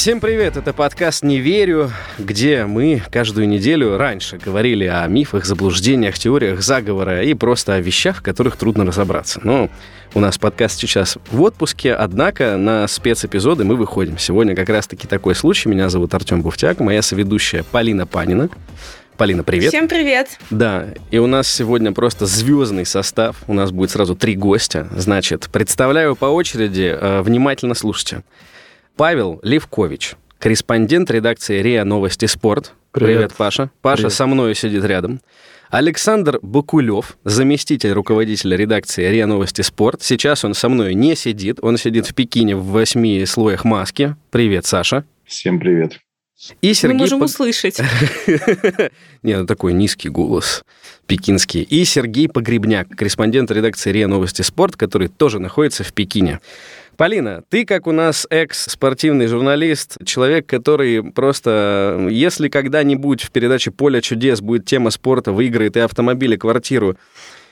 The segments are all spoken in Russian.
Всем привет, это подкаст «Не верю», где мы каждую неделю раньше говорили о мифах, заблуждениях, теориях заговора и просто о вещах, в которых трудно разобраться. Но у нас подкаст сейчас в отпуске, однако на спецэпизоды мы выходим. Сегодня как раз-таки такой случай. Меня зовут Артем Буфтяк, моя соведущая Полина Панина. Полина, привет. Всем привет. Да, и у нас сегодня просто звездный состав. У нас будет сразу три гостя. Значит, представляю по очереди, э, внимательно слушайте. Павел Левкович, корреспондент редакции РИА Новости Спорт. Привет. Привет, Паша. Паша Привет. со мной сидит рядом. Александр Бакулев, заместитель руководителя редакции РИА Новости Спорт. Сейчас он со мной не сидит, он сидит в Пекине в восьми слоях маски. Привет, Саша. Всем привет. И Сергей Мы можем Пог- услышать. Не, ну такой низкий голос пекинский. И Сергей Погребняк, корреспондент редакции РИА Новости Спорт, который тоже находится в Пекине. Полина, ты как у нас экс-спортивный журналист, человек, который просто, если когда-нибудь в передаче «Поле чудес» будет тема спорта, выиграет и автомобиль, и квартиру,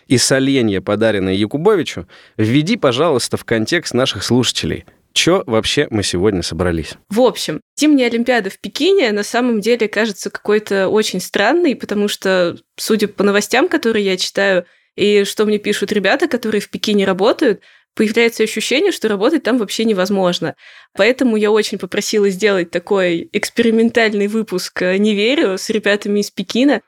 и соленье, подаренное Якубовичу, введи, пожалуйста, в контекст наших слушателей. Чё вообще мы сегодня собрались? В общем, зимняя Олимпиада в Пекине на самом деле кажется какой-то очень странной, потому что, судя по новостям, которые я читаю, и что мне пишут ребята, которые в Пекине работают, появляется ощущение, что работать там вообще невозможно. Поэтому я очень попросила сделать такой экспериментальный выпуск э, «Не верю» с ребятами из Пекина.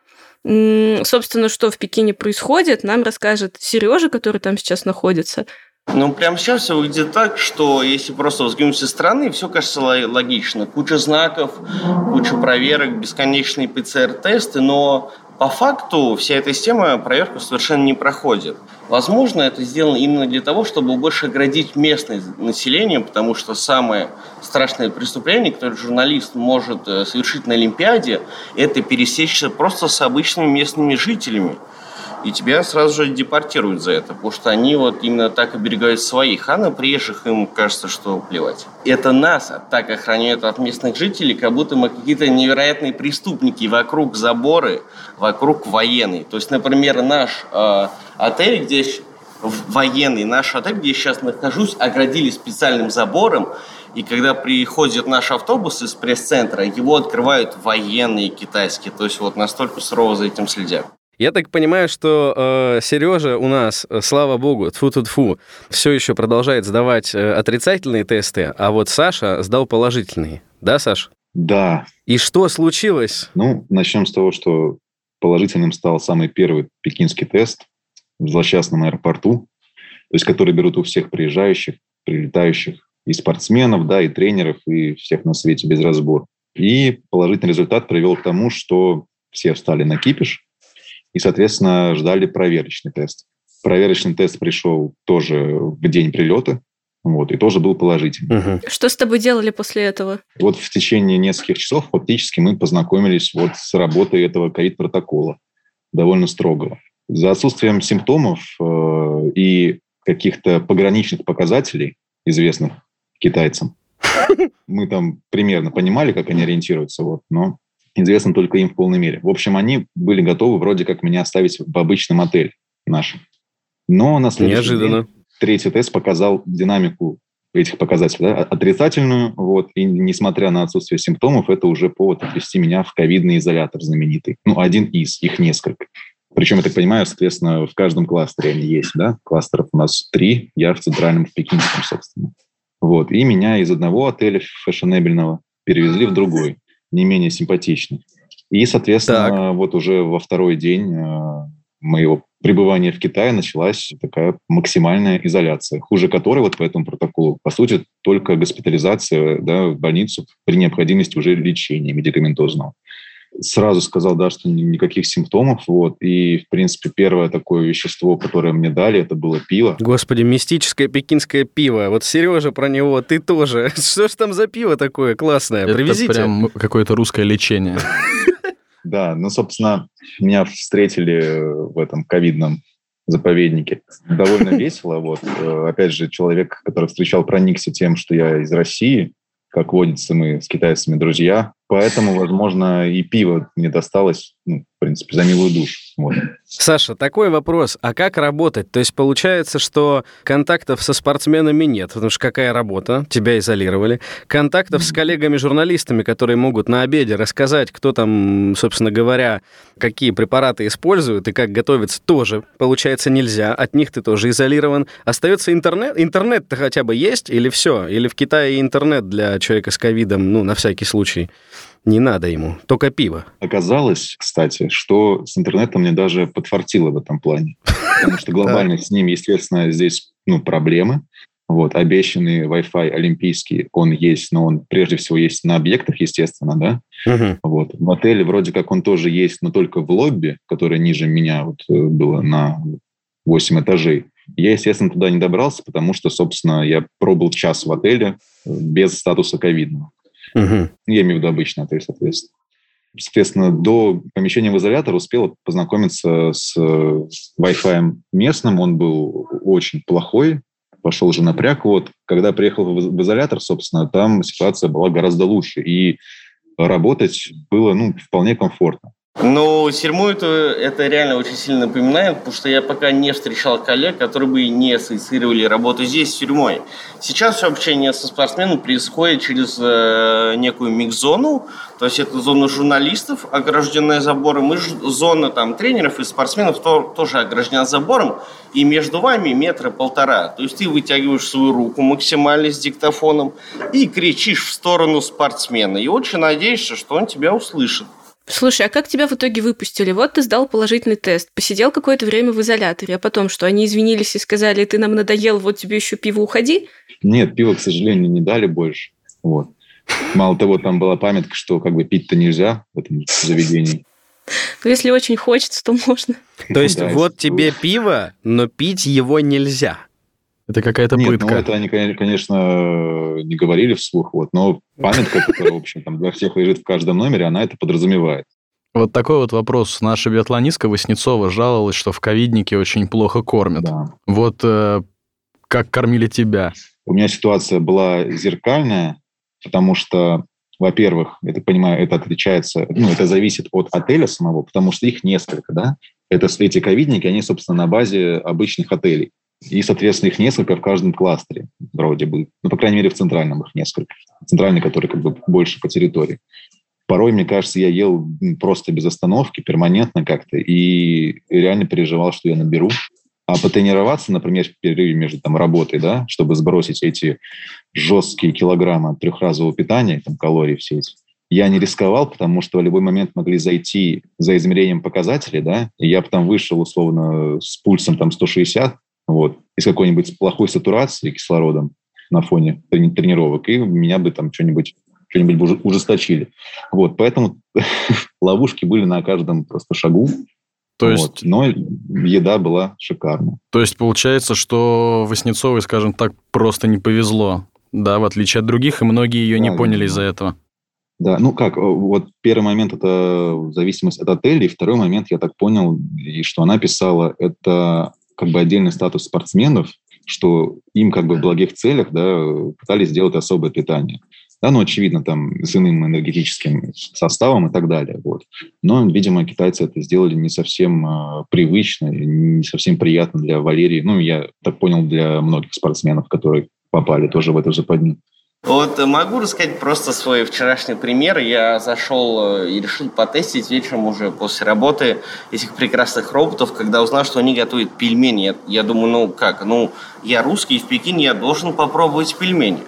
Собственно, что в Пекине происходит, нам расскажет Сережа, который там сейчас находится. Ну, прямо сейчас все выглядит так, что если просто взглянуть со стороны, все кажется ло- логично. Куча знаков, куча проверок, бесконечные ПЦР-тесты, но по факту вся эта система проверку совершенно не проходит. Возможно, это сделано именно для того, чтобы больше оградить местное население, потому что самое страшное преступление, которое журналист может э, совершить на Олимпиаде, это пересечься просто с обычными местными жителями. И тебя сразу же депортируют за это, потому что они вот именно так оберегают своих, а на приезжих им кажется, что плевать. Это нас так охраняют от местных жителей, как будто мы какие-то невероятные преступники, вокруг заборы, вокруг военные. То есть, например, наш э, отель, где военный, наш отель, где я сейчас нахожусь, оградили специальным забором, и когда приходит наш автобус из пресс-центра, его открывают военные китайские. То есть вот настолько сурово за этим следят. Я так понимаю, что э, Сережа у нас, э, слава богу, тфу тфу тфу все еще продолжает сдавать э, отрицательные тесты, а вот Саша сдал положительные. Да, Саш? Да, И что случилось? ну, начнем с того, что положительным стал самый первый пекинский тест в злосчастном аэропорту, то есть который берут у всех приезжающих, прилетающих, и спортсменов, да, и тренеров, и всех на свете без разбора. И положительный результат привел к тому, что все встали на кипиш и, соответственно, ждали проверочный тест. Проверочный тест пришел тоже в день прилета, вот, и тоже был положительный. Мгм. Что с тобой делали после этого? Вот в течение нескольких часов фактически мы познакомились вот с работой этого ковид-протокола, довольно строгого. За отсутствием симптомов э, и каких-то пограничных показателей, известных китайцам, мы там примерно понимали, как они ориентируются, вот, но известно только им в полной мере. В общем, они были готовы вроде как меня оставить в обычном отеле нашем. Но на следующий Неожиданно. день третий тест показал динамику этих показателей, да, отрицательную, вот, и несмотря на отсутствие симптомов, это уже повод отвести меня в ковидный изолятор знаменитый. Ну, один из, их несколько. Причем, я так понимаю, соответственно, в каждом кластере они есть, да, кластеров у нас три, я в центральном, в пекинском, собственно. Вот, и меня из одного отеля фэшенебельного перевезли в другой, не менее симпатичный. И, соответственно, вот уже во второй день э, моего пребывания в Китае началась такая максимальная изоляция, хуже которой вот по этому протоколу, по сути, только госпитализация да, в больницу при необходимости уже лечения медикаментозного. Сразу сказал, да, что ни- никаких симптомов, вот, и, в принципе, первое такое вещество, которое мне дали, это было пиво. Господи, мистическое пекинское пиво. Вот Сережа про него, ты тоже. Что ж там за пиво такое классное? Это Привезите. прям какое-то русское лечение. Да, ну, собственно, меня встретили в этом ковидном заповеднике. Довольно весело. Вот. Э, опять же, человек, который встречал, проникся тем, что я из России. Как водится, мы с китайцами друзья. Поэтому, возможно, и пиво мне досталось, ну, в принципе, за милую душу. Вот. Саша, такой вопрос. А как работать? То есть получается, что контактов со спортсменами нет, потому что какая работа? Тебя изолировали. Контактов с коллегами-журналистами, которые могут на обеде рассказать, кто там, собственно говоря, какие препараты используют и как готовиться, тоже, получается, нельзя. От них ты тоже изолирован. Остается интернет. Интернет-то хотя бы есть или все? Или в Китае интернет для человека с ковидом, ну, на всякий случай? Не надо ему, только пиво. Оказалось, кстати, что с интернетом мне даже подфартило в этом плане. Потому что глобально с ним, естественно, здесь ну, проблемы. Вот, обещанный Wi-Fi олимпийский, он есть, но он прежде всего есть на объектах, естественно, да? Угу. Вот. В отеле вроде как он тоже есть, но только в лобби, которое ниже меня вот э, было на 8 этажей. Я, естественно, туда не добрался, потому что, собственно, я пробыл час в отеле э, без статуса ковидного. Угу. Я имею в виду обычный отель, соответственно. Соответственно, до помещения в изолятор успел познакомиться с Wi-Fi местным. Он был очень плохой, пошел уже напряг. Вот, когда приехал в изолятор, собственно, там ситуация была гораздо лучше. И работать было ну, вполне комфортно. Ну, тюрьму это, это реально очень сильно напоминает, потому что я пока не встречал коллег, которые бы не ассоциировали работу здесь с тюрьмой. Сейчас все общение со спортсменом происходит через э, некую микс-зону, то есть это зона журналистов, огражденная забором, и зона там, тренеров и спортсменов то, тоже ограждена забором, и между вами метра полтора. То есть ты вытягиваешь свою руку максимально с диктофоном и кричишь в сторону спортсмена, и очень надеешься, что он тебя услышит. Слушай, а как тебя в итоге выпустили? Вот ты сдал положительный тест, посидел какое-то время в изоляторе, а потом что, они извинились и сказали, ты нам надоел, вот тебе еще пиво, уходи? Нет, пиво, к сожалению, не дали больше. Вот. Мало того, там была памятка, что как бы пить-то нельзя в этом заведении. Ну, если очень хочется, то можно. То есть вот тебе пиво, но пить его нельзя. Это какая-то Нет, пытка. Ну, это они, конечно, не говорили вслух, вот, но памятка, которая, в общем, там для всех лежит в каждом номере, она это подразумевает. Вот такой вот вопрос. Наша биатлонистка Васнецова жаловалась, что в ковиднике очень плохо кормят. Да. Вот э, как кормили тебя? У меня ситуация была зеркальная, потому что, во-первых, я так понимаю, это отличается, ну, это зависит от отеля самого, потому что их несколько, да. Это, эти ковидники, они, собственно, на базе обычных отелей. И, соответственно, их несколько в каждом кластере вроде бы. Ну, по крайней мере, в центральном их несколько. Центральный, который как бы больше по территории. Порой, мне кажется, я ел просто без остановки, перманентно как-то, и реально переживал, что я наберу. А потренироваться, например, в перерыве между там, работой, да, чтобы сбросить эти жесткие килограммы трехразового питания, там, калорий все эти, я не рисковал, потому что в любой момент могли зайти за измерением показателей, да, и я потом вышел условно с пульсом там 160, вот, из какой-нибудь плохой сатурации кислородом на фоне тренировок, и меня бы там что-нибудь что-нибудь ужесточили. Вот, поэтому ловушки были на каждом просто шагу. То есть... Вот, но еда была шикарная. То есть получается, что Васнецовой, скажем так, просто не повезло, да, в отличие от других, и многие ее да, не поняли из-за этого. Да, ну как, э, вот первый момент – это зависимость от отеля, и второй момент, я так понял, и что она писала, это как бы отдельный статус спортсменов, что им как бы в благих целях да, пытались сделать особое питание. Да, ну, очевидно, там, с иным энергетическим составом и так далее. Вот. Но, видимо, китайцы это сделали не совсем э, привычно, не совсем приятно для Валерии. Ну, я так понял, для многих спортсменов, которые попали тоже в эту западню. Вот могу рассказать просто свой вчерашний пример. Я зашел э, и решил потестить вечером уже после работы этих прекрасных роботов, когда узнал, что они готовят пельмени. Я, я думаю, ну как, ну я русский, в Пекине я должен попробовать пельмени.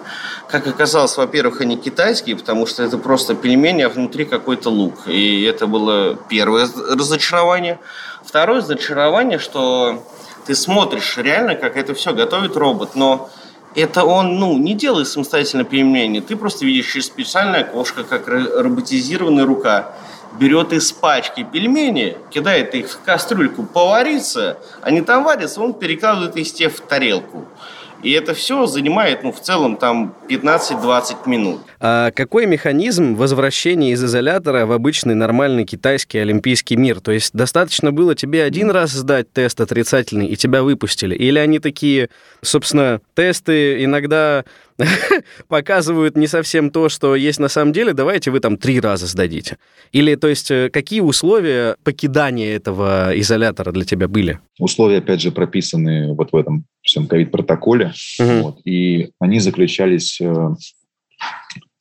Как оказалось, во-первых, они китайские, потому что это просто пельмени, а внутри какой-то лук. И это было первое разочарование. Второе разочарование, что ты смотришь реально, как это все готовит робот, но это он, ну, не делает самостоятельно пельмени. Ты просто видишь через специальное окошко, как роботизированная рука берет из пачки пельмени, кидает их в кастрюльку повариться, они там варятся, он перекладывает из тех в тарелку. И это все занимает, ну, в целом, там 15-20 минут. А какой механизм возвращения из изолятора в обычный нормальный китайский олимпийский мир? То есть достаточно было тебе один раз сдать тест отрицательный, и тебя выпустили? Или они такие, собственно, тесты иногда показывают не совсем то, что есть на самом деле, давайте вы там три раза сдадите. Или, то есть, э, какие условия покидания этого изолятора для тебя были? Условия, опять же, прописаны вот в этом всем ковид-протоколе, угу. вот, и они заключались э, в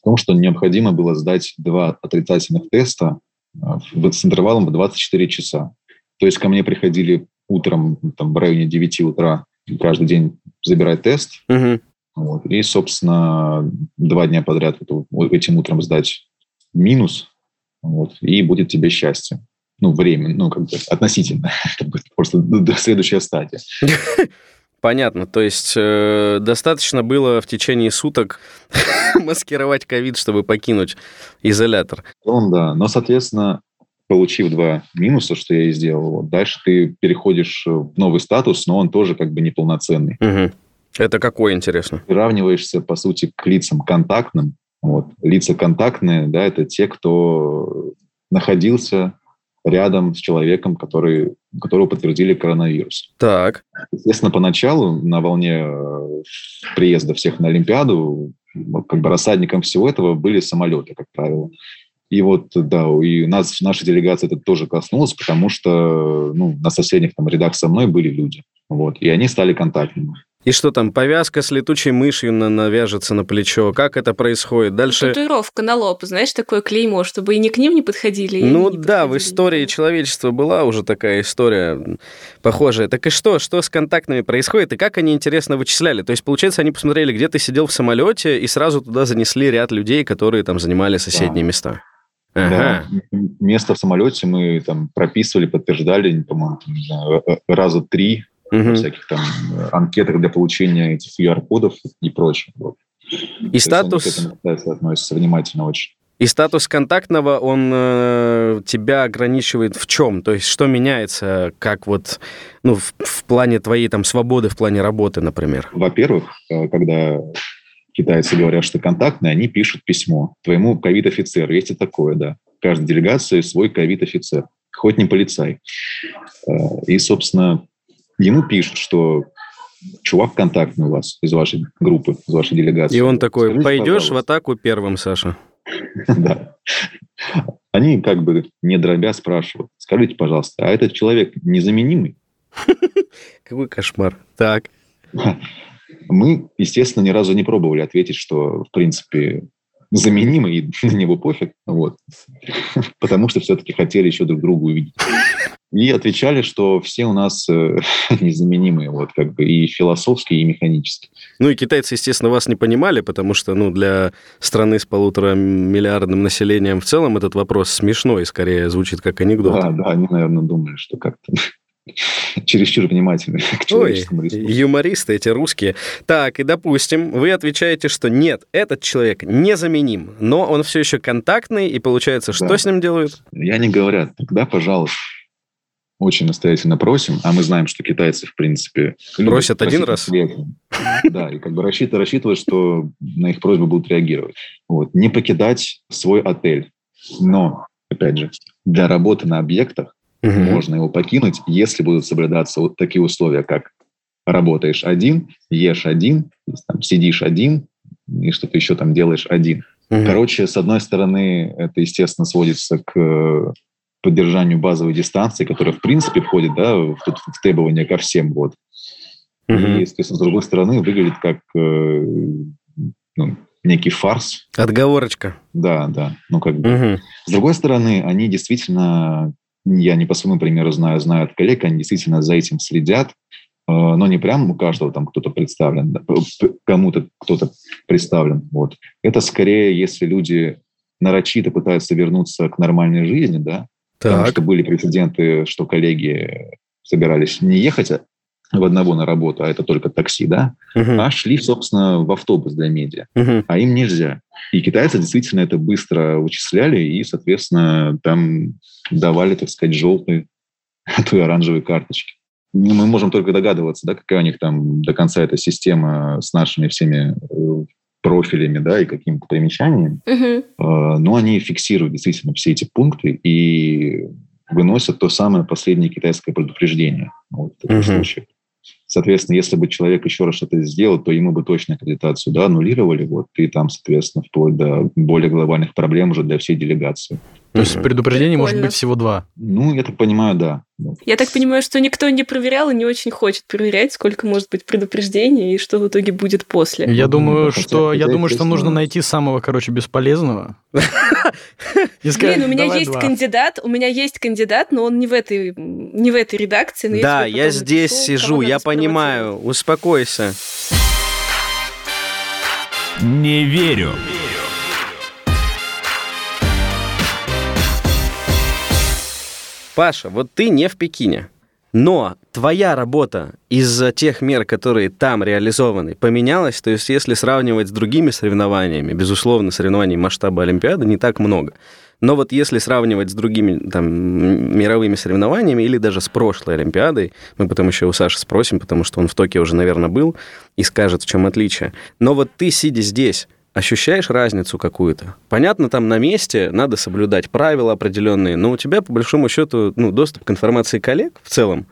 том, что необходимо было сдать два отрицательных теста э, с интервалом в 24 часа. То есть ко мне приходили утром, там, в районе 9 утра, каждый день забирать тест, угу. Вот. И, собственно, два дня подряд вот, этим утром сдать минус, вот, и будет тебе счастье. Ну, время, ну, как бы относительно. Просто до следующая стадия. Понятно. То есть э, достаточно было в течение суток маскировать ковид, чтобы покинуть изолятор. Он, да. Но, соответственно, получив два минуса, что я и сделал, вот, дальше ты переходишь в новый статус, но он тоже как бы неполноценный. Угу. Это какой, интересно? Приравниваешься, по сути, к лицам контактным. Вот. Лица контактные, да, это те, кто находился рядом с человеком, который, которого подтвердили коронавирус. Так. Естественно, поначалу на волне э, приезда всех на Олимпиаду как бы рассадником всего этого были самолеты, как правило. И вот, да, и нас, наша делегация это тоже коснулась, потому что ну, на соседних там рядах со мной были люди. Вот, и они стали контактными. И что там, повязка с летучей мышью на навяжется на плечо? Как это происходит? Дальше... Татуировка на лоб, знаешь, такое клеймо, чтобы и не к ним не подходили. Ну да, в истории человечества была уже такая история похожая. Так и что? Что с контактными происходит? И как они, интересно, вычисляли? То есть, получается, они посмотрели, где ты сидел в самолете, и сразу туда занесли ряд людей, которые там занимали соседние да. места. Ага. Да. Место в самолете мы там прописывали, подтверждали, по-моему, э, э, раза три угу. всяких там э, анкетах для получения этих QR-кодов и прочего. Вот. И То статус... Есть он к этому относится внимательно очень. И статус контактного, он э, тебя ограничивает в чем? То есть что меняется, как вот, ну, в, в плане твоей там свободы, в плане работы, например? Во-первых, э, когда китайцы говорят, что контактные, они пишут письмо твоему ковид-офицеру. Есть и такое, да. В каждой делегации свой ковид-офицер, хоть не полицай. Э, и, собственно, ему пишут, что чувак контактный у вас из вашей группы, из вашей делегации. И он такой, Скажите, пойдешь пожалуйста. в атаку первым, Саша? Да. Они как бы не дробя спрашивают, скажите, пожалуйста, а этот человек незаменимый? Какой кошмар. Так. Мы, естественно, ни разу не пробовали ответить, что, в принципе, заменимый, и на него пофиг. Вот. Потому что все-таки хотели еще друг друга увидеть. И отвечали, что все у нас э, незаменимые, вот как бы и философски, и механически. Ну и китайцы, естественно, вас не понимали, потому что, ну, для страны с полутора миллиардным населением в целом этот вопрос смешной, скорее звучит как анекдот. Да, да, они, наверное, думали, что как-то чересчур внимательны к человеческому Ой, ресурсу. юмористы эти русские. Так, и допустим, вы отвечаете, что нет, этот человек незаменим, но он все еще контактный, и получается, что да. с ним делают? Я не говорят, тогда, пожалуйста, очень настоятельно просим, а мы знаем, что китайцы, в принципе... Просят один раз? Да, и как бы рассчитывают, рассчитывают, что на их просьбы будут реагировать. Вот. Не покидать свой отель. Но, опять же, для работы на объектах угу. можно его покинуть, если будут соблюдаться вот такие условия, как работаешь один, ешь один, там, сидишь один, и что-то еще там делаешь один. Угу. Короче, с одной стороны, это, естественно, сводится к поддержанию базовой дистанции, которая в принципе входит да, в, в требования ко всем. Вот. Mm-hmm. И, естественно, с другой стороны, выглядит как э, ну, некий фарс. Отговорочка. Да, да. Ну, как бы. Mm-hmm. С другой стороны, они действительно, я не по своему примеру знаю, знаю от коллег, они действительно за этим следят, э, но не прямо у каждого там кто-то представлен, кому-то кто-то представлен. Вот. Это скорее, если люди нарочито пытаются вернуться к нормальной жизни, да, так. Потому что были прецеденты, что коллеги собирались не ехать в одного на работу, а это только такси, да, угу. а шли, собственно, в автобус для медиа. Угу. А им нельзя. И китайцы действительно это быстро вычисляли и, соответственно, там давали, так сказать, желтые, а то и оранжевые карточки. мы можем только догадываться, да, какая у них там до конца эта система с нашими всеми э, профилями, да, и какими-то примечаниями. Угу. Но они фиксируют действительно все эти пункты и выносят то самое последнее китайское предупреждение. Вот в угу. случае. Соответственно, если бы человек еще раз что-то сделал, то ему бы точно аккредитацию да, аннулировали, вот, и там, соответственно, вплоть до более глобальных проблем уже для всей делегации. То есть предупреждений может быть всего два? Ну, я так понимаю, да. Я так понимаю, что никто не проверял и не очень хочет проверять, сколько может быть предупреждений и что в итоге будет после. Я думаю, что я думаю, что нужно найти самого, короче, бесполезного. Блин, у меня есть кандидат, у меня есть кандидат, но он не в этой не в этой редакции. Да, я здесь сижу, я понимаю. Успокойся. Не верю. Паша, вот ты не в Пекине, но твоя работа из-за тех мер, которые там реализованы, поменялась. То есть, если сравнивать с другими соревнованиями, безусловно, соревнований масштаба Олимпиады не так много. Но вот если сравнивать с другими там, мировыми соревнованиями или даже с прошлой Олимпиадой, мы потом еще у Саши спросим, потому что он в Токио уже, наверное, был, и скажет, в чем отличие. Но вот ты, сидя здесь, ощущаешь разницу какую-то. Понятно, там на месте надо соблюдать правила определенные, но у тебя, по большому счету, ну, доступ к информации коллег в целом,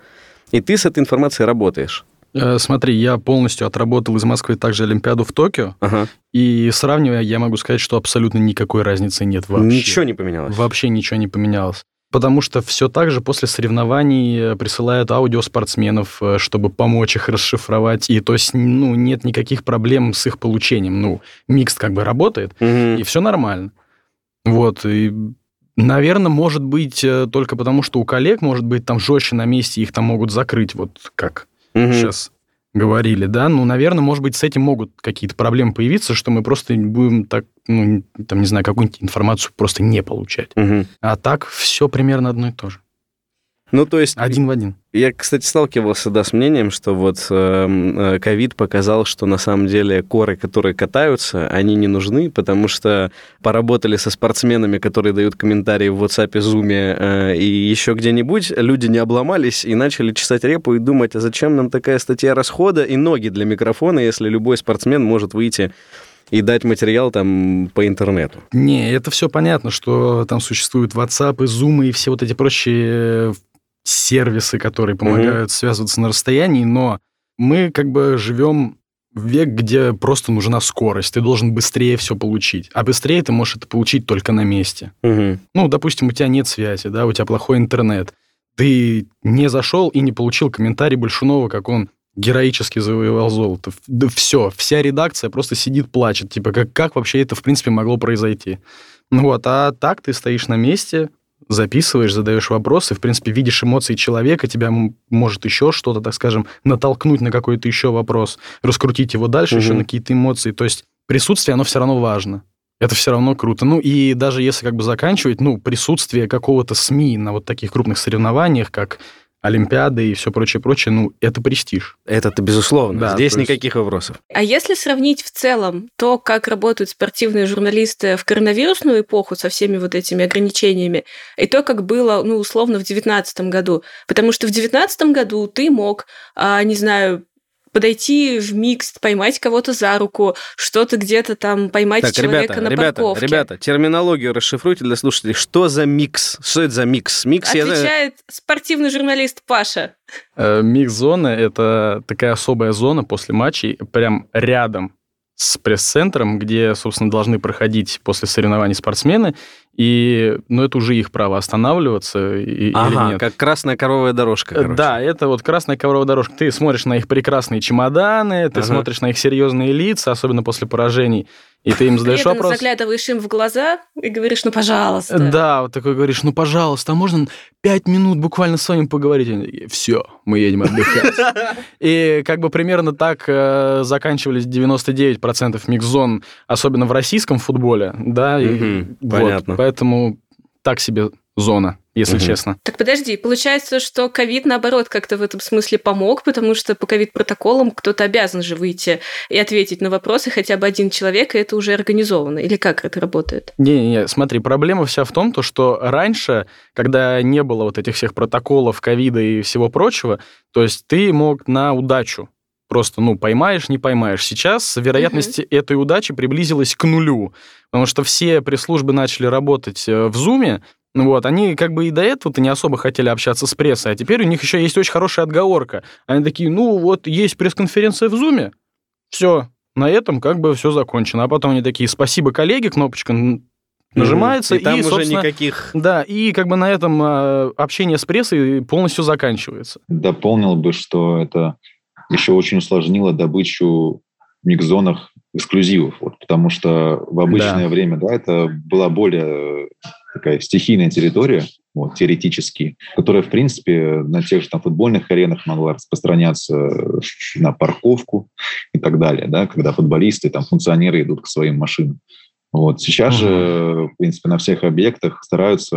и ты с этой информацией работаешь. Э, смотри, я полностью отработал из Москвы также Олимпиаду в Токио, ага. и сравнивая, я могу сказать, что абсолютно никакой разницы нет вообще. Ничего не поменялось? Вообще ничего не поменялось потому что все так же после соревнований э, присылают аудио спортсменов, э, чтобы помочь их расшифровать, и то есть, ну, нет никаких проблем с их получением. Ну, микс как бы работает, угу. и все нормально. Вот, и Наверное, может быть, э, только потому, что у коллег, может быть, там жестче на месте, их там могут закрыть, вот как угу. сейчас говорили, да, ну, наверное, может быть, с этим могут какие-то проблемы появиться, что мы просто будем так, ну, там, не знаю, какую-нибудь информацию просто не получать. Угу. А так все примерно одно и то же. Ну, то есть... Один в один. Я, кстати, сталкивался, да, с мнением, что вот эм, э, ковид показал, что на самом деле коры, которые катаются, они не нужны, потому что поработали со спортсменами, которые дают комментарии в WhatsApp, Zoom э, и еще где-нибудь, люди не обломались и начали чесать репу и думать, а зачем нам такая статья расхода и ноги для микрофона, если любой спортсмен может выйти и дать материал там по интернету. Не, это все понятно, что там существуют WhatsApp и Zoom и все вот эти прочие сервисы, которые помогают mm-hmm. связываться на расстоянии, но мы как бы живем в век, где просто нужна скорость. Ты должен быстрее все получить. А быстрее ты можешь это получить только на месте. Угу. Ну, допустим, у тебя нет связи, да, у тебя плохой интернет. Ты не зашел и не получил комментарий Большунова, как он героически завоевал золото. Да все, вся редакция просто сидит, плачет. Типа, как, как вообще это, в принципе, могло произойти? Ну вот, а так ты стоишь на месте, записываешь, задаешь вопросы, в принципе, видишь эмоции человека, тебя может еще что-то, так скажем, натолкнуть на какой-то еще вопрос, раскрутить его дальше угу. еще на какие-то эмоции. То есть присутствие, оно все равно важно. Это все равно круто. Ну и даже если как бы заканчивать, ну, присутствие какого-то СМИ на вот таких крупных соревнованиях, как Олимпиады и все прочее, прочее, ну, это престиж. Это-то безусловно. Да, Здесь никаких вопросов. А если сравнить в целом то, как работают спортивные журналисты в коронавирусную эпоху со всеми вот этими ограничениями, и то, как было, ну, условно, в 2019 году. Потому что в 2019 году ты мог, а, не знаю, подойти в микст, поймать кого-то за руку, что-то где-то там поймать так, человека ребята, на ребята, парковке. Ребята, терминологию расшифруйте для слушателей. Что за микст? Что это за микст? Микст Отвечает я... спортивный журналист Паша. Э, микс-зона – это такая особая зона после матчей, прям рядом с пресс-центром, где, собственно, должны проходить после соревнований спортсмены, и, ну, это уже их право останавливаться и, ага, или нет. как красная коровая дорожка, короче. Да, это вот красная коровая дорожка. Ты смотришь на их прекрасные чемоданы, ты ага. смотришь на их серьезные лица, особенно после поражений, и ты им задаешь При этом вопрос. заглядываешь им в глаза и говоришь, ну, пожалуйста. Да, вот такой говоришь, ну, пожалуйста, а можно пять минут буквально с вами поговорить? Все, мы едем отдыхать. И как бы примерно так э, заканчивались 99% микс-зон, особенно в российском футболе, да. Понятно. Поэтому так себе зона. Если угу. честно. Так подожди, получается, что ковид, наоборот, как-то в этом смысле помог, потому что по ковид-протоколам кто-то обязан же выйти и ответить на вопросы хотя бы один человек, и это уже организовано. Или как это работает? Не-не, смотри, проблема вся в том, то, что раньше, когда не было вот этих всех протоколов ковида и всего прочего, то есть ты мог на удачу просто, ну, поймаешь, не поймаешь. Сейчас вероятность угу. этой удачи приблизилась к нулю, потому что все пресс-службы начали работать э, в Зуме, вот, они как бы и до этого-то не особо хотели общаться с прессой, а теперь у них еще есть очень хорошая отговорка. Они такие, ну вот, есть пресс-конференция в Зуме, все, на этом как бы все закончено. А потом они такие, спасибо, коллеги, кнопочка нажимается, и, там и уже никаких... Да, и как бы на этом э, общение с прессой полностью заканчивается. Дополнил бы, что это еще очень усложнило добычу в микзонах эксклюзивов, вот, потому что в обычное да. время, да, это была более такая стихийная территория, вот, теоретически, которая, в принципе, на тех же там футбольных аренах могла распространяться на парковку и так далее, да, когда футболисты, там, функционеры идут к своим машинам. Вот. Сейчас угу. же, в принципе, на всех объектах стараются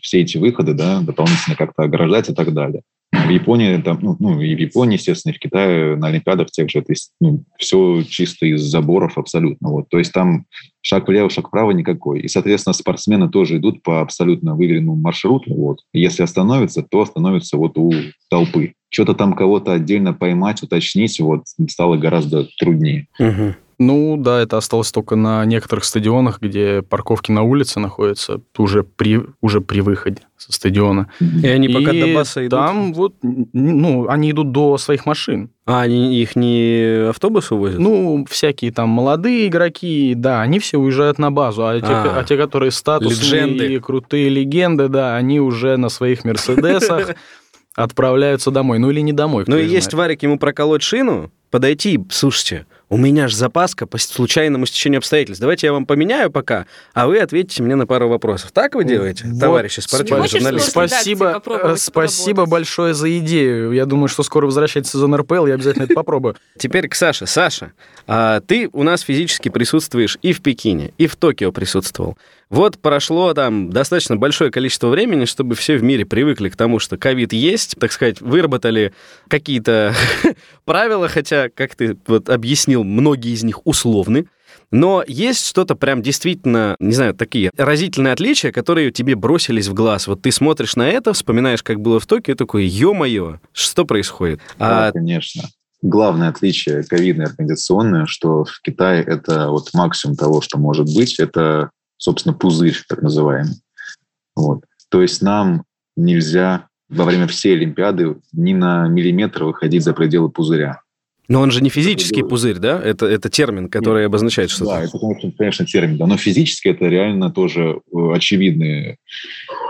все эти выходы да, дополнительно как-то ограждать и так далее. В Японии, там, ну, ну, и в Японии, естественно, и в Китае на Олимпиадах тех же, то есть ну, все чисто из заборов абсолютно. Вот. То есть там шаг влево, шаг вправо никакой. И, соответственно, спортсмены тоже идут по абсолютно выверенному маршруту. Вот. Если остановятся, то остановятся вот у толпы. Что-то там кого-то отдельно поймать, уточнить вот, стало гораздо труднее. Угу. Ну да, это осталось только на некоторых стадионах, где парковки на улице находятся уже при, уже при выходе со стадиона. И они пока и до баса идут? Там вот, ну, они идут до своих машин. А они их не автобусы возят? Ну, всякие там молодые игроки, да, они все уезжают на базу, а те, а, а те которые статусные легенды. и крутые легенды, да, они уже на своих Мерседесах отправляются домой. Ну или не домой. Ну и есть Варик ему проколоть шину, подойти, слушайте, у меня же запаска по случайному стечению обстоятельств. Давайте я вам поменяю пока, а вы ответите мне на пару вопросов. Так вы делаете, вот, товарищи спортивные журналисты? Спасибо, э, спасибо большое за идею. Я думаю, что скоро возвращается сезон РПЛ, я обязательно это попробую. Теперь к Саше. Саша, а ты у нас физически присутствуешь и в Пекине, и в Токио присутствовал. Вот прошло там достаточно большое количество времени, чтобы все в мире привыкли к тому, что ковид есть, так сказать, выработали какие-то правила, хотя, как ты вот объяснил, многие из них условны. Но есть что-то прям действительно, не знаю, такие разительные отличия, которые тебе бросились в глаз. Вот ты смотришь на это, вспоминаешь, как было в Токио, такой, ё-моё, что происходит? Да, а... конечно. Главное отличие ковидное организационное, что в Китае это вот максимум того, что может быть, это собственно, пузырь, так называемый. Вот. То есть нам нельзя во время всей Олимпиады ни на миллиметр выходить за пределы пузыря. Но он же не физический пузырь, да? Это, это термин, который Нет. обозначает что-то. Да, это, конечно, термин, да. Но физически это реально тоже э, очевидные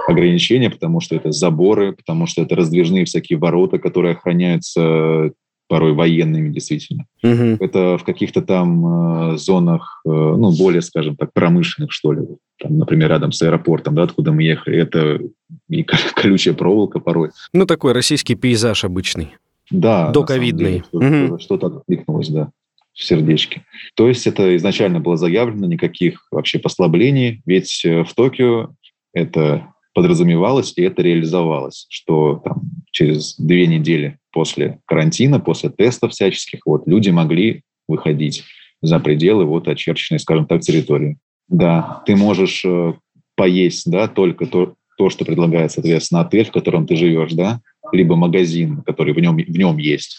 ограничения, потому что это заборы, потому что это раздвижные всякие ворота, которые охраняются порой военными, действительно. Угу. Это в каких-то там э, зонах, э, ну, более, скажем так, промышленных, что ли. Там, например, рядом с аэропортом, да, откуда мы ехали, это и колючая проволока порой. Ну, такой российский пейзаж обычный. Да. Доковидный. Деле, угу. Что-то откликнулось, да, в сердечке. То есть это изначально было заявлено, никаких вообще послаблений, ведь э, в Токио это подразумевалось, и это реализовалось, что там, через две недели после карантина, после тестов всяческих, вот, люди могли выходить за пределы вот очерченной, скажем так, территории. Да, ты можешь э, поесть, да, только то, то, что предлагает, соответственно, отель, в котором ты живешь, да, либо магазин, который в нем, в нем есть,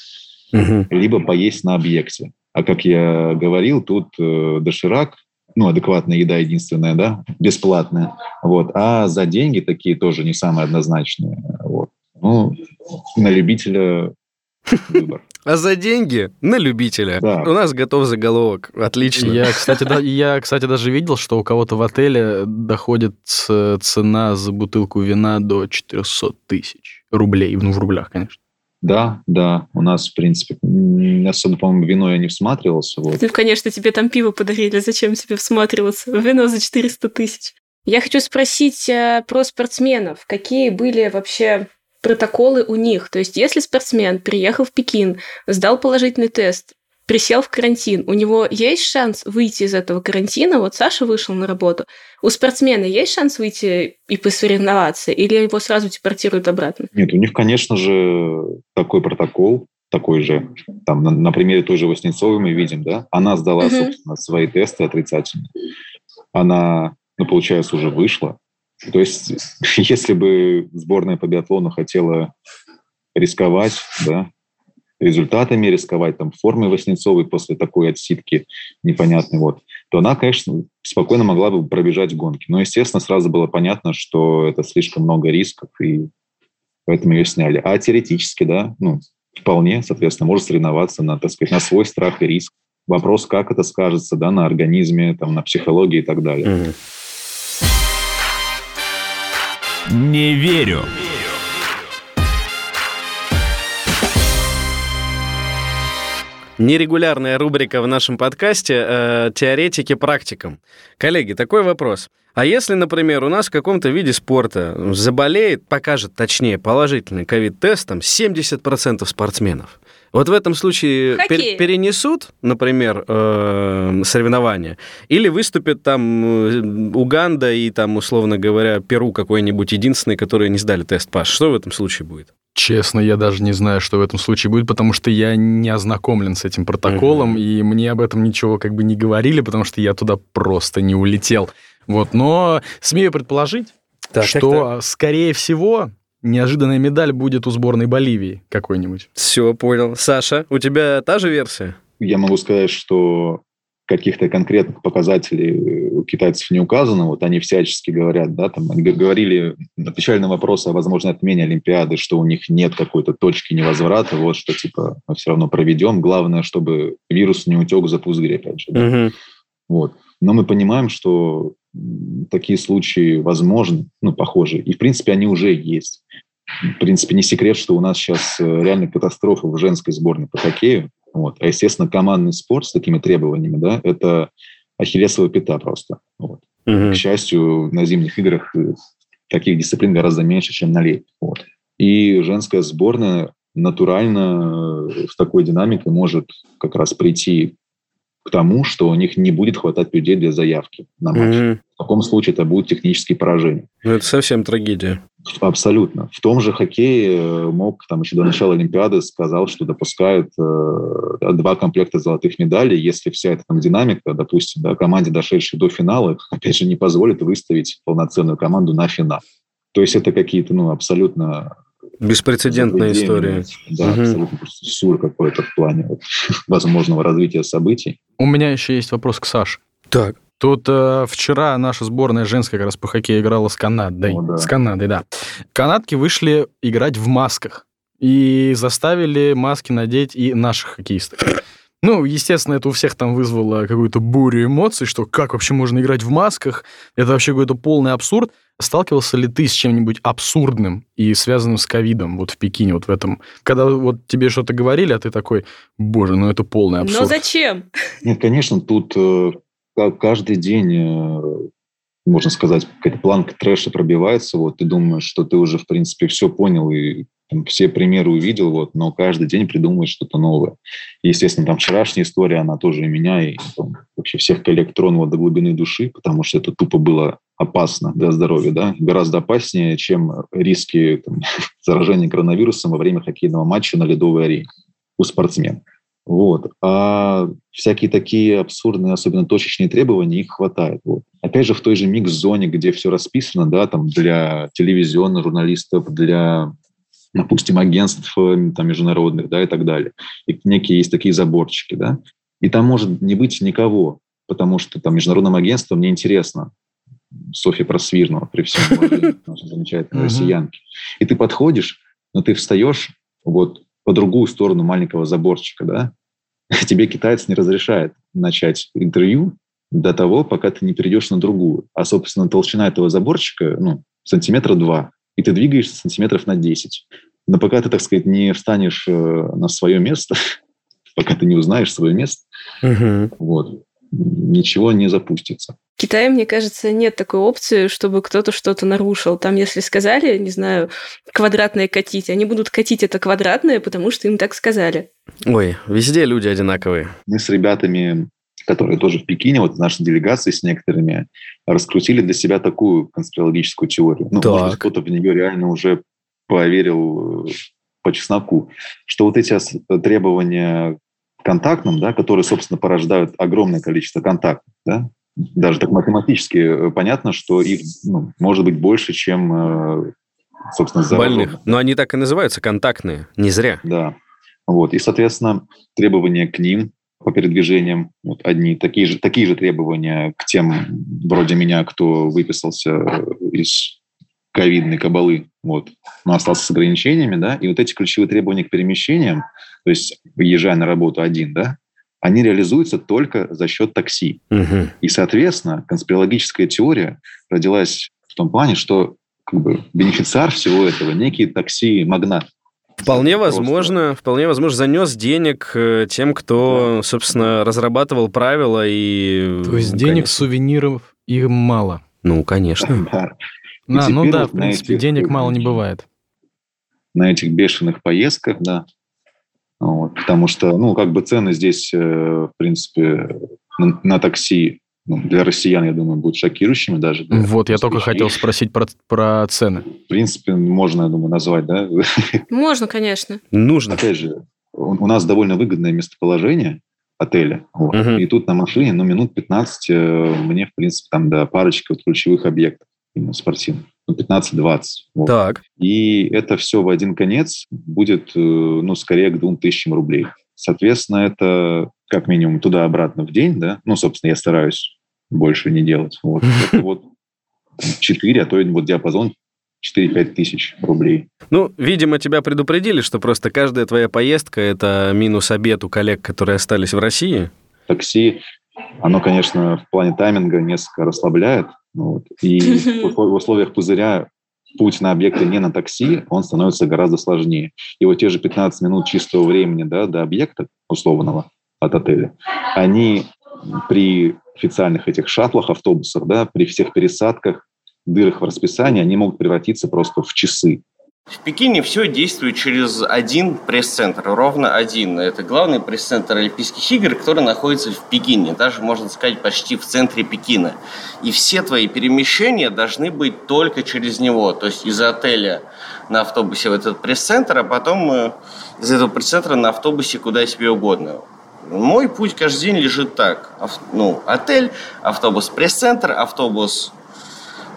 угу. либо поесть на объекте. А как я говорил, тут э, доширак, ну, адекватная еда единственная, да, бесплатная, вот, а за деньги такие тоже не самые однозначные, вот. Ну, на любителя выбор. А за деньги на любителя. Да. У нас готов заголовок. Отлично. Я, кстати, да, я, кстати, даже видел, что у кого-то в отеле доходит цена за бутылку вина до 400 тысяч рублей. Ну, в рублях, конечно. Да, да, у нас, в принципе, особо, по-моему, вино я не всматривался. Вот. Ну, конечно, тебе там пиво подарили, зачем тебе всматриваться? Вино за 400 тысяч. Я хочу спросить э, про спортсменов. Какие были вообще протоколы у них. То есть, если спортсмен приехал в Пекин, сдал положительный тест, присел в карантин. У него есть шанс выйти из этого карантина? Вот Саша вышел на работу. У спортсмена есть шанс выйти и посоревноваться? Или его сразу депортируют обратно? Нет, у них, конечно же, такой протокол, такой же. Там, на, на примере той же Васнецовой мы видим, да? Она сдала, угу. собственно, свои тесты отрицательные. Она, ну, получается, уже вышла. То есть, если бы сборная по биатлону хотела рисковать, да, результатами рисковать, там, формой Васнецовой после такой отсидки непонятной, вот, то она, конечно, спокойно могла бы пробежать гонки. Но, естественно, сразу было понятно, что это слишком много рисков, и поэтому ее сняли. А теоретически, да, ну, вполне, соответственно, может соревноваться на, так сказать, на свой страх и риск. Вопрос, как это скажется, да, на организме, там, на психологии и так далее. Не верю. Нерегулярная рубрика в нашем подкасте э, «Теоретики практикам». Коллеги, такой вопрос. А если, например, у нас в каком-то виде спорта заболеет, покажет точнее положительный ковид-тест, там 70% спортсменов, вот в этом случае пер- перенесут, например, э- соревнования, или выступят там э, Уганда и там, условно говоря, Перу какой-нибудь единственный, которые не сдали тест Паш. Что в этом случае будет? Честно, я даже не знаю, что в этом случае будет, потому что я не ознакомлен с этим протоколом, mm-hmm. и мне об этом ничего как бы не говорили, потому что я туда просто не улетел. Вот, но смею предположить, так, что, так. скорее всего, неожиданная медаль будет у сборной Боливии какой-нибудь. Все, понял. Саша, у тебя та же версия? Я могу сказать, что каких-то конкретных показателей у китайцев не указано, вот они всячески говорят, да, там они говорили, отвечали на вопросы о возможной отмене Олимпиады, что у них нет какой-то точки невозврата, вот что типа мы все равно проведем, главное, чтобы вирус не утек за пузырь, опять же. Да? Угу. Вот. Но мы понимаем, что такие случаи возможны, ну, похожи, и в принципе они уже есть. В принципе, не секрет, что у нас сейчас э, реально катастрофа в женской сборной по хоккею, вот. А, естественно, командный спорт с такими требованиями, да, это ахиллесовая пята просто. Вот. Угу. К счастью, на зимних играх э, таких дисциплин гораздо меньше, чем на летних. Вот. И женская сборная натурально э, с такой динамикой может как раз прийти к тому, что у них не будет хватать людей для заявки на матч. Mm-hmm. В таком случае это будет технические поражения. Ну, это совсем трагедия. Абсолютно. В том же хоккее э, МОК там еще до начала Олимпиады сказал, что допускают э, два комплекта золотых медалей, если вся эта там динамика, допустим, да, команде, дошедшей до финала, опять же, не позволит выставить полноценную команду на финал. То есть это какие-то ну, абсолютно Беспрецедентная история. Да, угу. абсолютно просто сюр какой-то в плане вот, возможного развития событий. У меня еще есть вопрос к Саше. Так. Тут э, вчера наша сборная женская как раз по хоккею играла с Канадой. О, да. С Канадой, да. Канадки вышли играть в масках и заставили маски надеть и наших хоккеистов. Ну, естественно, это у всех там вызвало какую-то бурю эмоций, что как вообще можно играть в масках? Это вообще какой-то полный абсурд. Сталкивался ли ты с чем-нибудь абсурдным и связанным с ковидом вот в Пекине, вот в этом? Когда вот тебе что-то говорили, а ты такой, боже, ну это полный абсурд. Но зачем? Нет, конечно, тут э, каждый день, э, можно сказать, какая-то планка трэша пробивается, вот ты думаешь, что ты уже, в принципе, все понял и все примеры увидел, вот, но каждый день придумываешь что-то новое. Естественно, там вчерашняя история, она тоже и меня, и там, вообще всех коллег тронула до глубины души, потому что это тупо было опасно для здоровья, да, гораздо опаснее, чем риски там, заражения коронавирусом во время хоккейного матча на ледовой арене у спортсменов. Вот. А всякие такие абсурдные, особенно точечные требования, их хватает. Вот. Опять же, в той же микс-зоне, где все расписано, да, там для телевизионных журналистов, для допустим, агентств э, там, международных, да, и так далее. И некие есть такие заборчики, да. И там может не быть никого, потому что там международным агентствам неинтересно. Софья Просвирнова, при всем уважении, наша замечательная россиянки. И ты подходишь, но ты встаешь вот по другую сторону маленького заборчика, да, тебе китаец не разрешает начать интервью до того, пока ты не перейдешь на другую. А, собственно, толщина этого заборчика, ну, сантиметра два и ты двигаешься сантиметров на 10. Но пока ты, так сказать, не встанешь э, на свое место, пока ты не узнаешь свое место, угу. вот, ничего не запустится. Китае, мне кажется, нет такой опции, чтобы кто-то что-то нарушил. Там, если сказали, не знаю, квадратное катить, они будут катить это квадратное, потому что им так сказали. Ой, везде люди одинаковые. Мы с ребятами, которые тоже в Пекине, вот нашей делегации с некоторыми, раскрутили для себя такую конспирологическую теорию. Ну, Так. может, кто-то в нее реально уже поверил э, по чесноку, что вот эти ос- требования контактным, да, которые, собственно, порождают огромное количество контактов, да, даже так математически э, понятно, что их ну, может быть больше, чем, э, собственно, зараженных. Больных. Но они так и называются, контактные. Не зря. Да. Вот. И, соответственно, требования к ним по передвижениям вот одни, такие же, такие же требования к тем, вроде меня, кто выписался из ковидной кабалы, вот, но остался с ограничениями, да, и вот эти ключевые требования к перемещениям, то есть езжая на работу один, да, они реализуются только за счет такси. Мгм. И, соответственно, конспирологическая теория родилась в том плане, что как бы, бенефициар всего этого некий такси-магнат. Вполне Просто. возможно, вполне возможно, занес денег э, тем, кто, собственно, разрабатывал правила и... То есть ну, денег, конечно. сувениров их мало. Ну, конечно. Да. А, ну да, в принципе, этих, денег мало не бывает. на этих бешеных поездках, да. Вот, потому что, ну, как бы цены здесь, э, в принципе, на, на такси ну, для россиян, я думаю, будут шокирующими даже. для Вот, я только хотел спросить про, про цены. В принципе, можно, я думаю, назвать, да. Можно, конечно. Нужно. Опять же, у, у нас довольно выгодное местоположение отеля. Вот. Мгм. И тут на машине, ну, минут 15 э, мне, в принципе, там до парочки вот ключевых объектов именно спортивных. Ну, 15-20. Вот. Так. И это все в один конец будет, э, ну, скорее к двум тысячам рублей. Соответственно, это как минимум туда-обратно в день, да? Ну, собственно, я стараюсь больше не делать. Вот. Вот 4, а то вот диапазон 4-5 тысяч рублей. Ну, видимо, тебя предупредили, что просто каждая твоя поездка – это минус обед у коллег, которые остались в России. Такси, оно, конечно, в плане тайминга несколько расслабляет. ну Вот. И в условиях пузыря путь на объекты не на такси, он становится гораздо сложнее. И вот те же 15 минут чистого времени да, до объекта условного от отеля, они при официальных этих шаттлах, автобусах, да, при всех пересадках, дырах в расписании, они могут превратиться просто в часы. В Пекине все действует через один пресс-центр, ровно один. Это главный пресс-центр Олимпийских игр, который находится в Пекине, даже, можно сказать, почти в центре Пекина. И все твои перемещения должны быть только через него, то есть из отеля на автобусе в этот пресс-центр, а потом э, из этого пресс-центра на автобусе куда себе угодно. Мой путь каждый день лежит так. Ав- ну, отель, автобус пресс-центр, автобус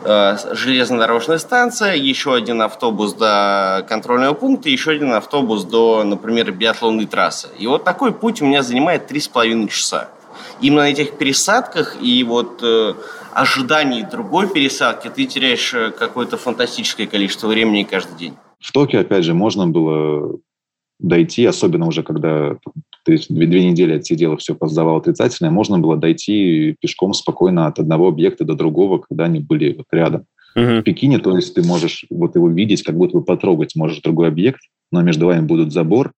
э, железнодорожная станция, еще один автобус до контрольного пункта, еще один автобус до, например, биатлонной трассы. И вот такой путь у меня занимает три с половиной часа. Именно на этих пересадках и вот э, ожидании другой пересадки ты теряешь э, какое-то фантастическое количество времени каждый день. В Токио, опять же, можно было дойти, особенно уже когда ты две, две недели отсидел и все поздавал отрицательное, можно было дойти пешком спокойно от одного объекта до другого, когда они были вот рядом. Мгм. В Пекине, то есть ты можешь вот его видеть, как будто бы потрогать можешь другой объект, но между вами будет забор,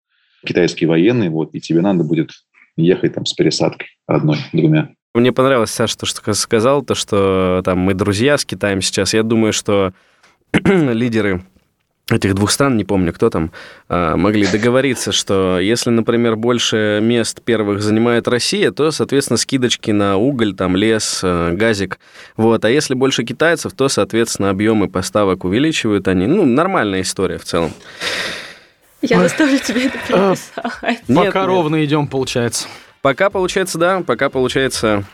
китайский военный, вот, и тебе надо будет ехать там с пересадкой одной, двумя. Мне понравилось, Саша, то, что ты сказал, то, что там мы друзья с Китаем сейчас. Я думаю, что лидеры этих двух стран, не помню, кто там, а, могли договориться, что если, например, больше мест первых занимает Россия, то, соответственно, скидочки на уголь, там, лес, э, газик. Вот. А если больше китайцев, то, соответственно, объемы поставок увеличивают они. Ну, нормальная история в целом. Я заставлю тебя это А, переписать. Нет, Пока нет. ровно идем, получается. Пока получается, да, пока получается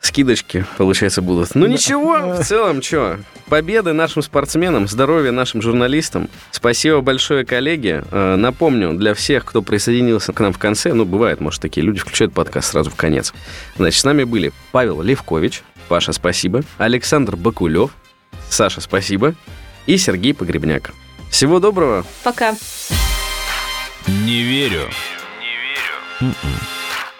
скидочки, получается, будут. Ну ничего, в целом, что, победы нашим спортсменам, здоровья нашим журналистам. Спасибо большое, коллеги. Э, Напомню, для всех, кто присоединился к нам в конце, ну, бывает, может, такие люди включают подкаст сразу в конец. Значит, с нами были Павел Левкович, Паша, спасибо, Александр Бакулев, Саша, спасибо, и Сергей Погребняк. Всего доброго. Пока. Не верю. М-м.